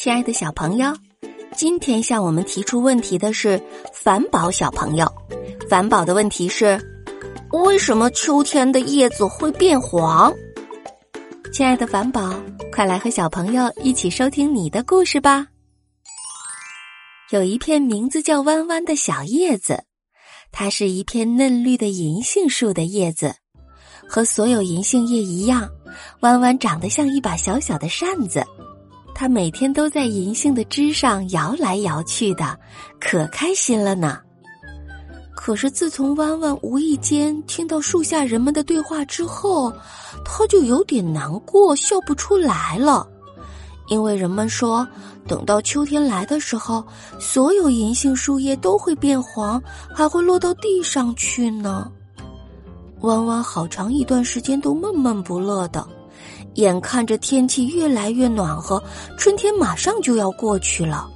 亲爱的小朋友，今天向我们提出问题的是凡宝小朋友。凡宝的问题是：为什么秋天的叶子会变黄？亲爱的凡宝，快来和小朋友一起收听你的故事吧。有一片名字叫弯弯的小叶子，它是一片嫩绿的银杏树的叶子，和所有银杏叶一样，弯弯长得像一把小小的扇子。它每天都在银杏的枝上摇来摇去的，可开心了呢。可是自从弯弯无意间听到树下人们的对话之后，他就有点难过，笑不出来了。因为人们说，等到秋天来的时候，所有银杏树叶都会变黄，还会落到地上去呢。弯弯好长一段时间都闷闷不乐的，眼看着天气越来越暖和，春天马上就要过去了。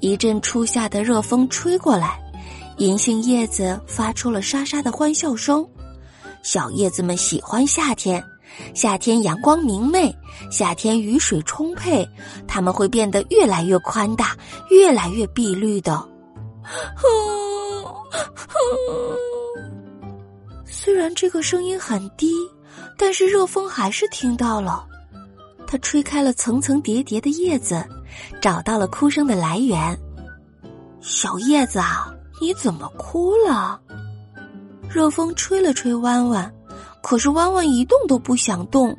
一阵初夏的热风吹过来，银杏叶子发出了沙沙的欢笑声。小叶子们喜欢夏天。夏天阳光明媚，夏天雨水充沛，它们会变得越来越宽大，越来越碧绿的。虽然这个声音很低，但是热风还是听到了。它吹开了层层叠叠的叶子，找到了哭声的来源。小叶子啊，你怎么哭了？热风吹了吹弯弯。可是弯弯一动都不想动，因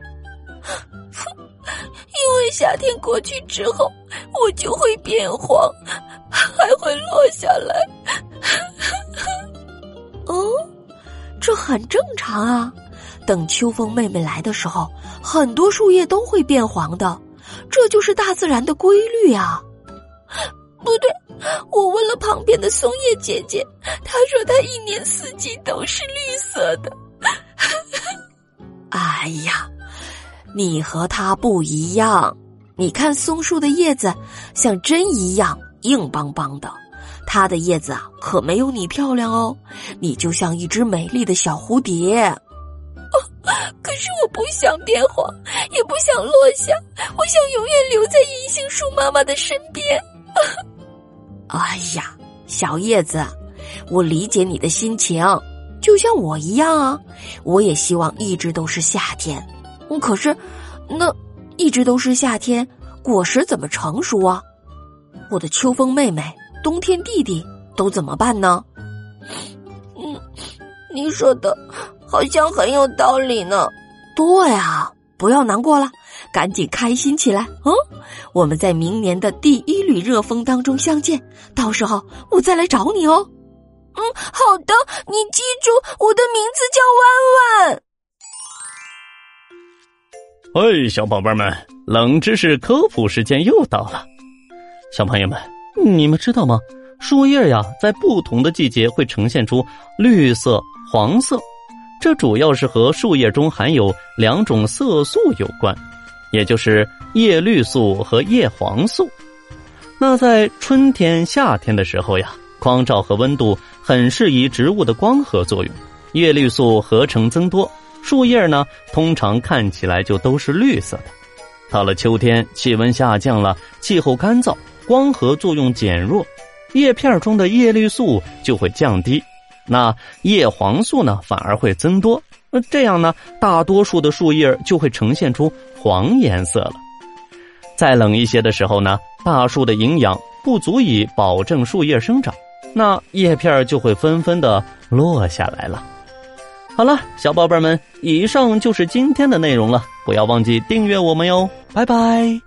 为夏天过去之后，我就会变黄，还会落下来。哦，这很正常啊。等秋风妹妹来的时候，很多树叶都会变黄的，这就是大自然的规律啊。不对，我问了旁边的松叶姐姐，她说她一年四季都是绿色的。哎呀，你和它不一样。你看松树的叶子像针一样硬邦邦的，它的叶子啊可没有你漂亮哦。你就像一只美丽的小蝴蝶。哦，可是我不想变黄，也不想落下，我想永远留在银杏树妈妈的身边。哎呀，小叶子，我理解你的心情。就像我一样啊，我也希望一直都是夏天。可是，那一直都是夏天，果实怎么成熟啊？我的秋风妹妹、冬天弟弟都怎么办呢？嗯，你说的好像很有道理呢。对啊，不要难过了，赶紧开心起来啊！我们在明年的第一缕热风当中相见，到时候我再来找你哦。嗯，好的，你记住，我的名字叫弯弯。哎，小宝贝们，冷知识科普时间又到了。小朋友们，你们知道吗？树叶呀，在不同的季节会呈现出绿色、黄色，这主要是和树叶中含有两种色素有关，也就是叶绿素和叶黄素。那在春天、夏天的时候呀。光照和温度很适宜植物的光合作用，叶绿素合成增多，树叶呢通常看起来就都是绿色的。到了秋天，气温下降了，气候干燥，光合作用减弱，叶片中的叶绿素就会降低，那叶黄素呢反而会增多。那这样呢，大多数的树叶就会呈现出黄颜色了。再冷一些的时候呢，大树的营养不足以保证树叶生长。那叶片就会纷纷的落下来了。好了，小宝贝们，以上就是今天的内容了，不要忘记订阅我们哟，拜拜。